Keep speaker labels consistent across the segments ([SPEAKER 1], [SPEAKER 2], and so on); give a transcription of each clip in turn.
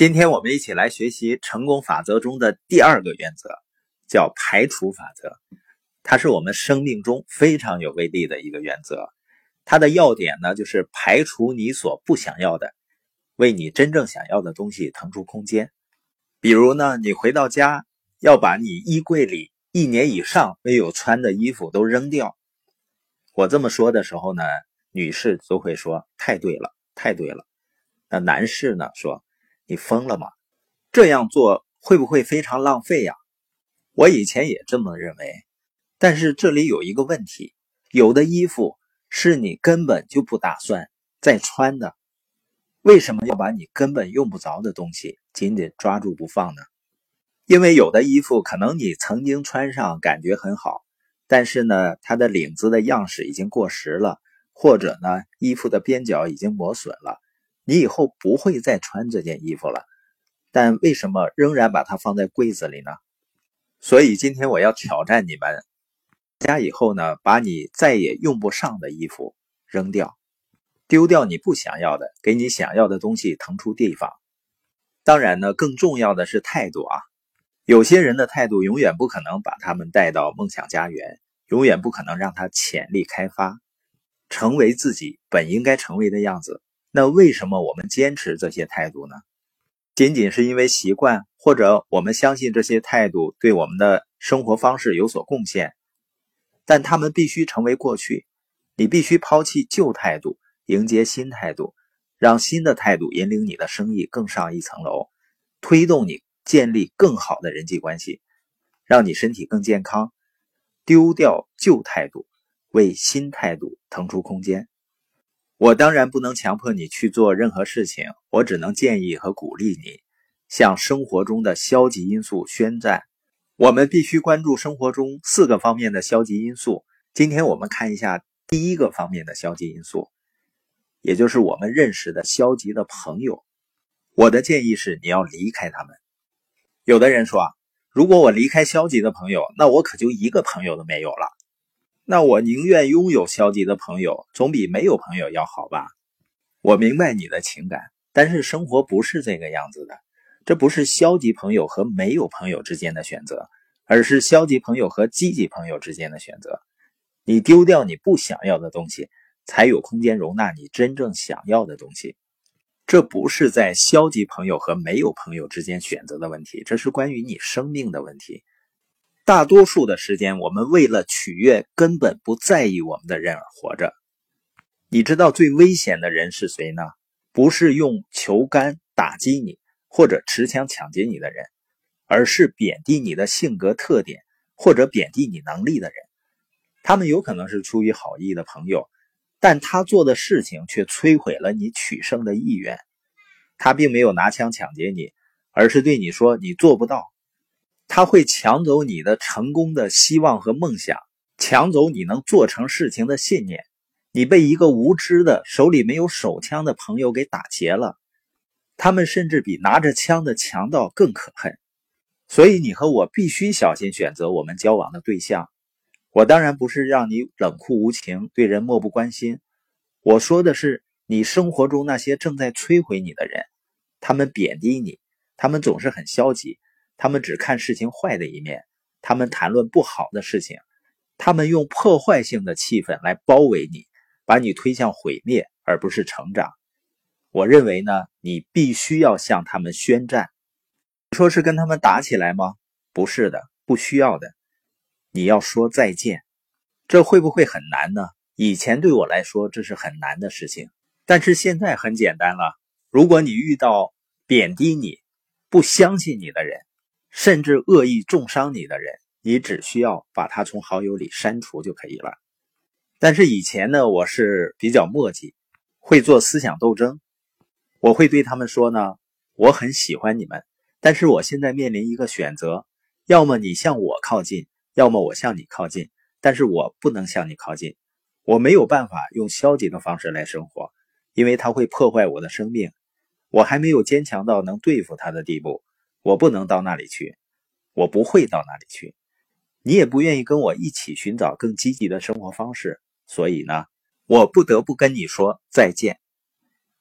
[SPEAKER 1] 今天我们一起来学习成功法则中的第二个原则，叫排除法则。它是我们生命中非常有威力的一个原则。它的要点呢，就是排除你所不想要的，为你真正想要的东西腾出空间。比如呢，你回到家要把你衣柜里一年以上没有穿的衣服都扔掉。我这么说的时候呢，女士都会说：“太对了，太对了。”那男士呢说。你疯了吗？这样做会不会非常浪费呀？我以前也这么认为，但是这里有一个问题：有的衣服是你根本就不打算再穿的，为什么要把你根本用不着的东西紧紧抓住不放呢？因为有的衣服可能你曾经穿上感觉很好，但是呢，它的领子的样式已经过时了，或者呢，衣服的边角已经磨损了。你以后不会再穿这件衣服了，但为什么仍然把它放在柜子里呢？所以今天我要挑战你们，家以后呢，把你再也用不上的衣服扔掉，丢掉你不想要的，给你想要的东西腾出地方。当然呢，更重要的是态度啊。有些人的态度永远不可能把他们带到梦想家园，永远不可能让他潜力开发，成为自己本应该成为的样子。那为什么我们坚持这些态度呢？仅仅是因为习惯，或者我们相信这些态度对我们的生活方式有所贡献，但他们必须成为过去。你必须抛弃旧态度，迎接新态度，让新的态度引领你的生意更上一层楼，推动你建立更好的人际关系，让你身体更健康。丢掉旧态度，为新态度腾出空间。我当然不能强迫你去做任何事情，我只能建议和鼓励你向生活中的消极因素宣战。我们必须关注生活中四个方面的消极因素。今天我们看一下第一个方面的消极因素，也就是我们认识的消极的朋友。我的建议是你要离开他们。有的人说啊，如果我离开消极的朋友，那我可就一个朋友都没有了。那我宁愿拥有消极的朋友，总比没有朋友要好吧？我明白你的情感，但是生活不是这个样子的。这不是消极朋友和没有朋友之间的选择，而是消极朋友和积极朋友之间的选择。你丢掉你不想要的东西，才有空间容纳你真正想要的东西。这不是在消极朋友和没有朋友之间选择的问题，这是关于你生命的问题。大多数的时间，我们为了取悦根本不在意我们的人而活着。你知道最危险的人是谁呢？不是用球杆打击你或者持枪抢劫你的人，而是贬低你的性格特点或者贬低你能力的人。他们有可能是出于好意的朋友，但他做的事情却摧毁了你取胜的意愿。他并没有拿枪抢劫你，而是对你说：“你做不到。”他会抢走你的成功的希望和梦想，抢走你能做成事情的信念。你被一个无知的、手里没有手枪的朋友给打劫了。他们甚至比拿着枪的强盗更可恨。所以你和我必须小心选择我们交往的对象。我当然不是让你冷酷无情、对人漠不关心。我说的是你生活中那些正在摧毁你的人。他们贬低你，他们总是很消极。他们只看事情坏的一面，他们谈论不好的事情，他们用破坏性的气氛来包围你，把你推向毁灭，而不是成长。我认为呢，你必须要向他们宣战。说是跟他们打起来吗？不是的，不需要的。你要说再见，这会不会很难呢？以前对我来说这是很难的事情，但是现在很简单了。如果你遇到贬低你、不相信你的人，甚至恶意重伤你的人，你只需要把他从好友里删除就可以了。但是以前呢，我是比较墨迹，会做思想斗争。我会对他们说呢，我很喜欢你们，但是我现在面临一个选择：要么你向我靠近，要么我向你靠近。但是我不能向你靠近，我没有办法用消极的方式来生活，因为它会破坏我的生命。我还没有坚强到能对付他的地步。我不能到那里去，我不会到那里去。你也不愿意跟我一起寻找更积极的生活方式，所以呢，我不得不跟你说再见。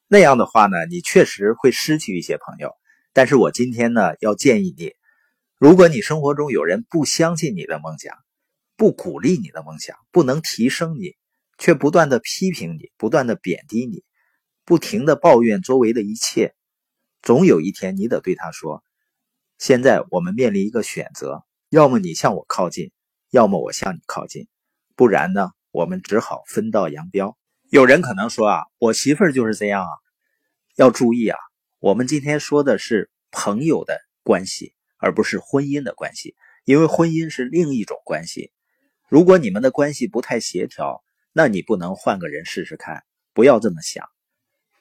[SPEAKER 1] 那样的话呢，你确实会失去一些朋友，但是我今天呢，要建议你，如果你生活中有人不相信你的梦想，不鼓励你的梦想，不能提升你，却不断的批评你，不断的贬低你，不停的抱怨周围的一切，总有一天你得对他说：现在我们面临一个选择，要么你向我靠近，要么我向你靠近，不然呢，我们只好分道扬镳。有人可能说啊，我媳妇儿就是这样啊，要注意啊。我们今天说的是朋友的关系，而不是婚姻的关系，因为婚姻是另一种关系。如果你们的关系不太协调，那你不能换个人试试看。不要这么想，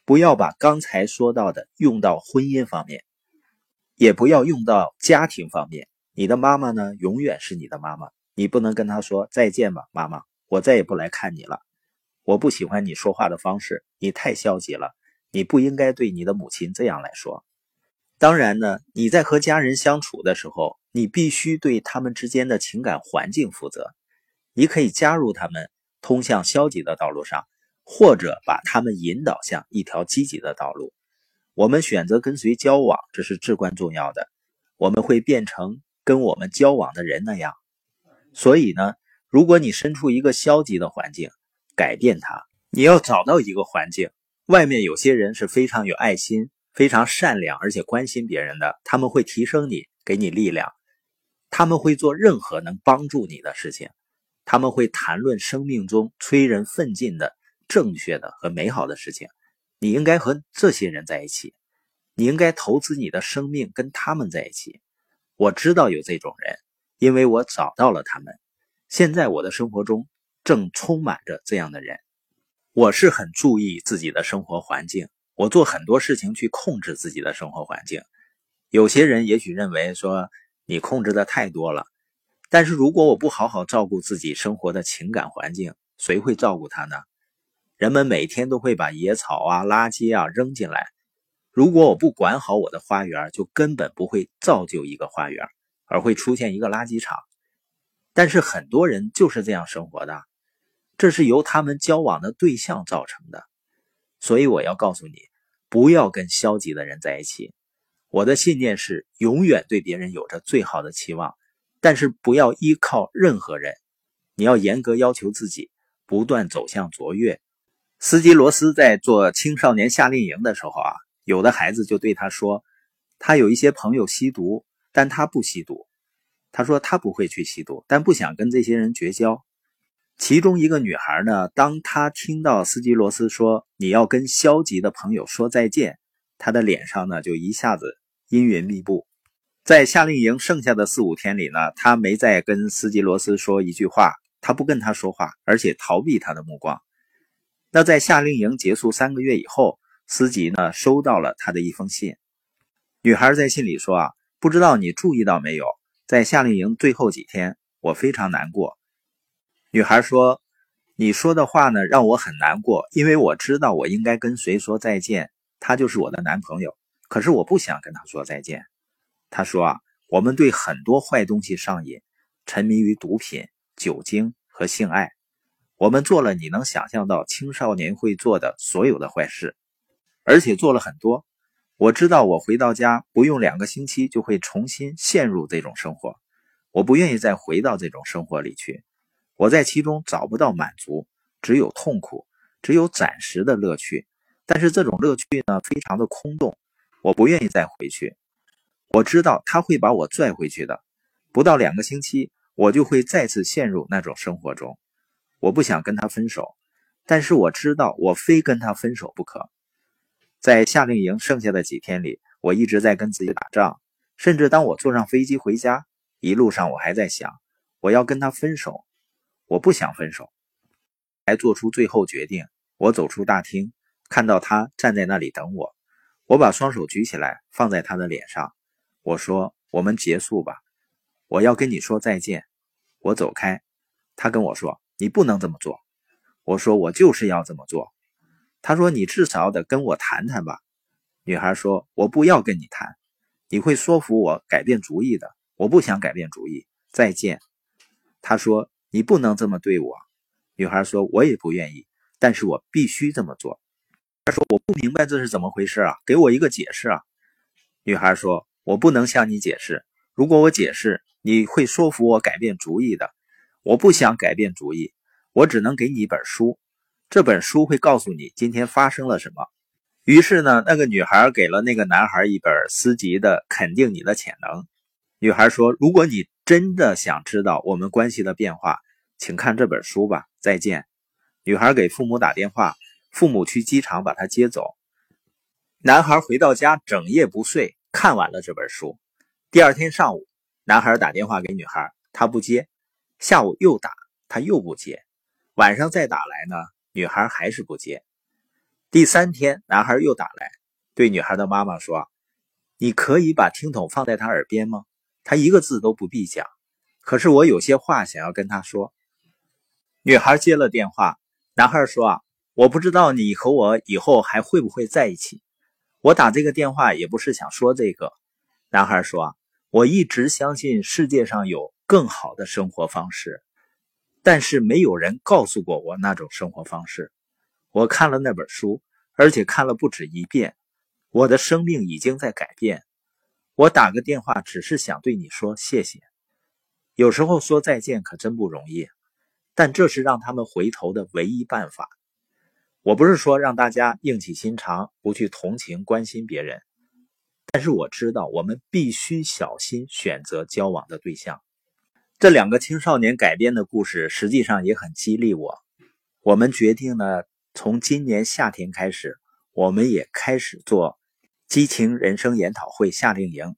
[SPEAKER 1] 不要把刚才说到的用到婚姻方面，也不要用到家庭方面。你的妈妈呢，永远是你的妈妈，你不能跟她说再见吧，妈妈，我再也不来看你了。我不喜欢你说话的方式，你太消极了。你不应该对你的母亲这样来说。当然呢，你在和家人相处的时候，你必须对他们之间的情感环境负责。你可以加入他们通向消极的道路上，或者把他们引导向一条积极的道路。我们选择跟谁交往，这是至关重要的。我们会变成跟我们交往的人那样。所以呢，如果你身处一个消极的环境，改变它，你要找到一个环境。外面有些人是非常有爱心、非常善良，而且关心别人的。他们会提升你，给你力量。他们会做任何能帮助你的事情。他们会谈论生命中催人奋进的正确的和美好的事情。你应该和这些人在一起。你应该投资你的生命跟他们在一起。我知道有这种人，因为我找到了他们。现在我的生活中正充满着这样的人。我是很注意自己的生活环境，我做很多事情去控制自己的生活环境。有些人也许认为说你控制的太多了，但是如果我不好好照顾自己生活的情感环境，谁会照顾他呢？人们每天都会把野草啊、垃圾啊扔进来，如果我不管好我的花园，就根本不会造就一个花园，而会出现一个垃圾场。但是很多人就是这样生活的。这是由他们交往的对象造成的，所以我要告诉你，不要跟消极的人在一起。我的信念是永远对别人有着最好的期望，但是不要依靠任何人。你要严格要求自己，不断走向卓越。斯基罗斯在做青少年夏令营的时候啊，有的孩子就对他说，他有一些朋友吸毒，但他不吸毒。他说他不会去吸毒，但不想跟这些人绝交。其中一个女孩呢，当她听到斯基罗斯说你要跟消极的朋友说再见，她的脸上呢就一下子阴云密布。在夏令营剩下的四五天里呢，她没再跟斯基罗斯说一句话，她不跟他说话，而且逃避他的目光。那在夏令营结束三个月以后，司机呢收到了他的一封信。女孩在信里说啊，不知道你注意到没有，在夏令营最后几天，我非常难过。女孩说：“你说的话呢，让我很难过，因为我知道我应该跟谁说再见，他就是我的男朋友。可是我不想跟他说再见。”他说：“啊，我们对很多坏东西上瘾，沉迷于毒品、酒精和性爱，我们做了你能想象到青少年会做的所有的坏事，而且做了很多。我知道我回到家不用两个星期就会重新陷入这种生活，我不愿意再回到这种生活里去。”我在其中找不到满足，只有痛苦，只有暂时的乐趣。但是这种乐趣呢，非常的空洞。我不愿意再回去。我知道他会把我拽回去的。不到两个星期，我就会再次陷入那种生活中。我不想跟他分手，但是我知道我非跟他分手不可。在夏令营剩下的几天里，我一直在跟自己打仗。甚至当我坐上飞机回家，一路上我还在想，我要跟他分手。我不想分手，才做出最后决定。我走出大厅，看到他站在那里等我。我把双手举起来，放在他的脸上。我说：“我们结束吧，我要跟你说再见。”我走开，他跟我说：“你不能这么做。”我说：“我就是要这么做。”他说：“你至少得跟我谈谈吧。”女孩说：“我不要跟你谈，你会说服我改变主意的。我不想改变主意。”再见。他说。你不能这么对我，女孩说：“我也不愿意，但是我必须这么做。”他说：“我不明白这是怎么回事啊，给我一个解释啊。”女孩说：“我不能向你解释，如果我解释，你会说服我改变主意的。我不想改变主意，我只能给你一本书，这本书会告诉你今天发生了什么。”于是呢，那个女孩给了那个男孩一本私集的《肯定你的潜能》。女孩说：“如果你真的想知道我们关系的变化，请看这本书吧。”再见。女孩给父母打电话，父母去机场把她接走。男孩回到家，整夜不睡，看完了这本书。第二天上午，男孩打电话给女孩，她不接。下午又打，他又不接。晚上再打来呢，女孩还是不接。第三天，男孩又打来，对女孩的妈妈说：“你可以把听筒放在他耳边吗？他一个字都不必讲，可是我有些话想要跟他说。”女孩接了电话，男孩说：“啊，我不知道你和我以后还会不会在一起。”我打这个电话也不是想说这个，男孩说：“啊我一直相信世界上有更好的生活方式，但是没有人告诉过我那种生活方式。我看了那本书，而且看了不止一遍。我的生命已经在改变。我打个电话只是想对你说谢谢。有时候说再见可真不容易，但这是让他们回头的唯一办法。”我不是说让大家硬起心肠不去同情关心别人，但是我知道我们必须小心选择交往的对象。这两个青少年改编的故事实际上也很激励我。我们决定呢，从今年夏天开始，我们也开始做激情人生研讨会夏令营。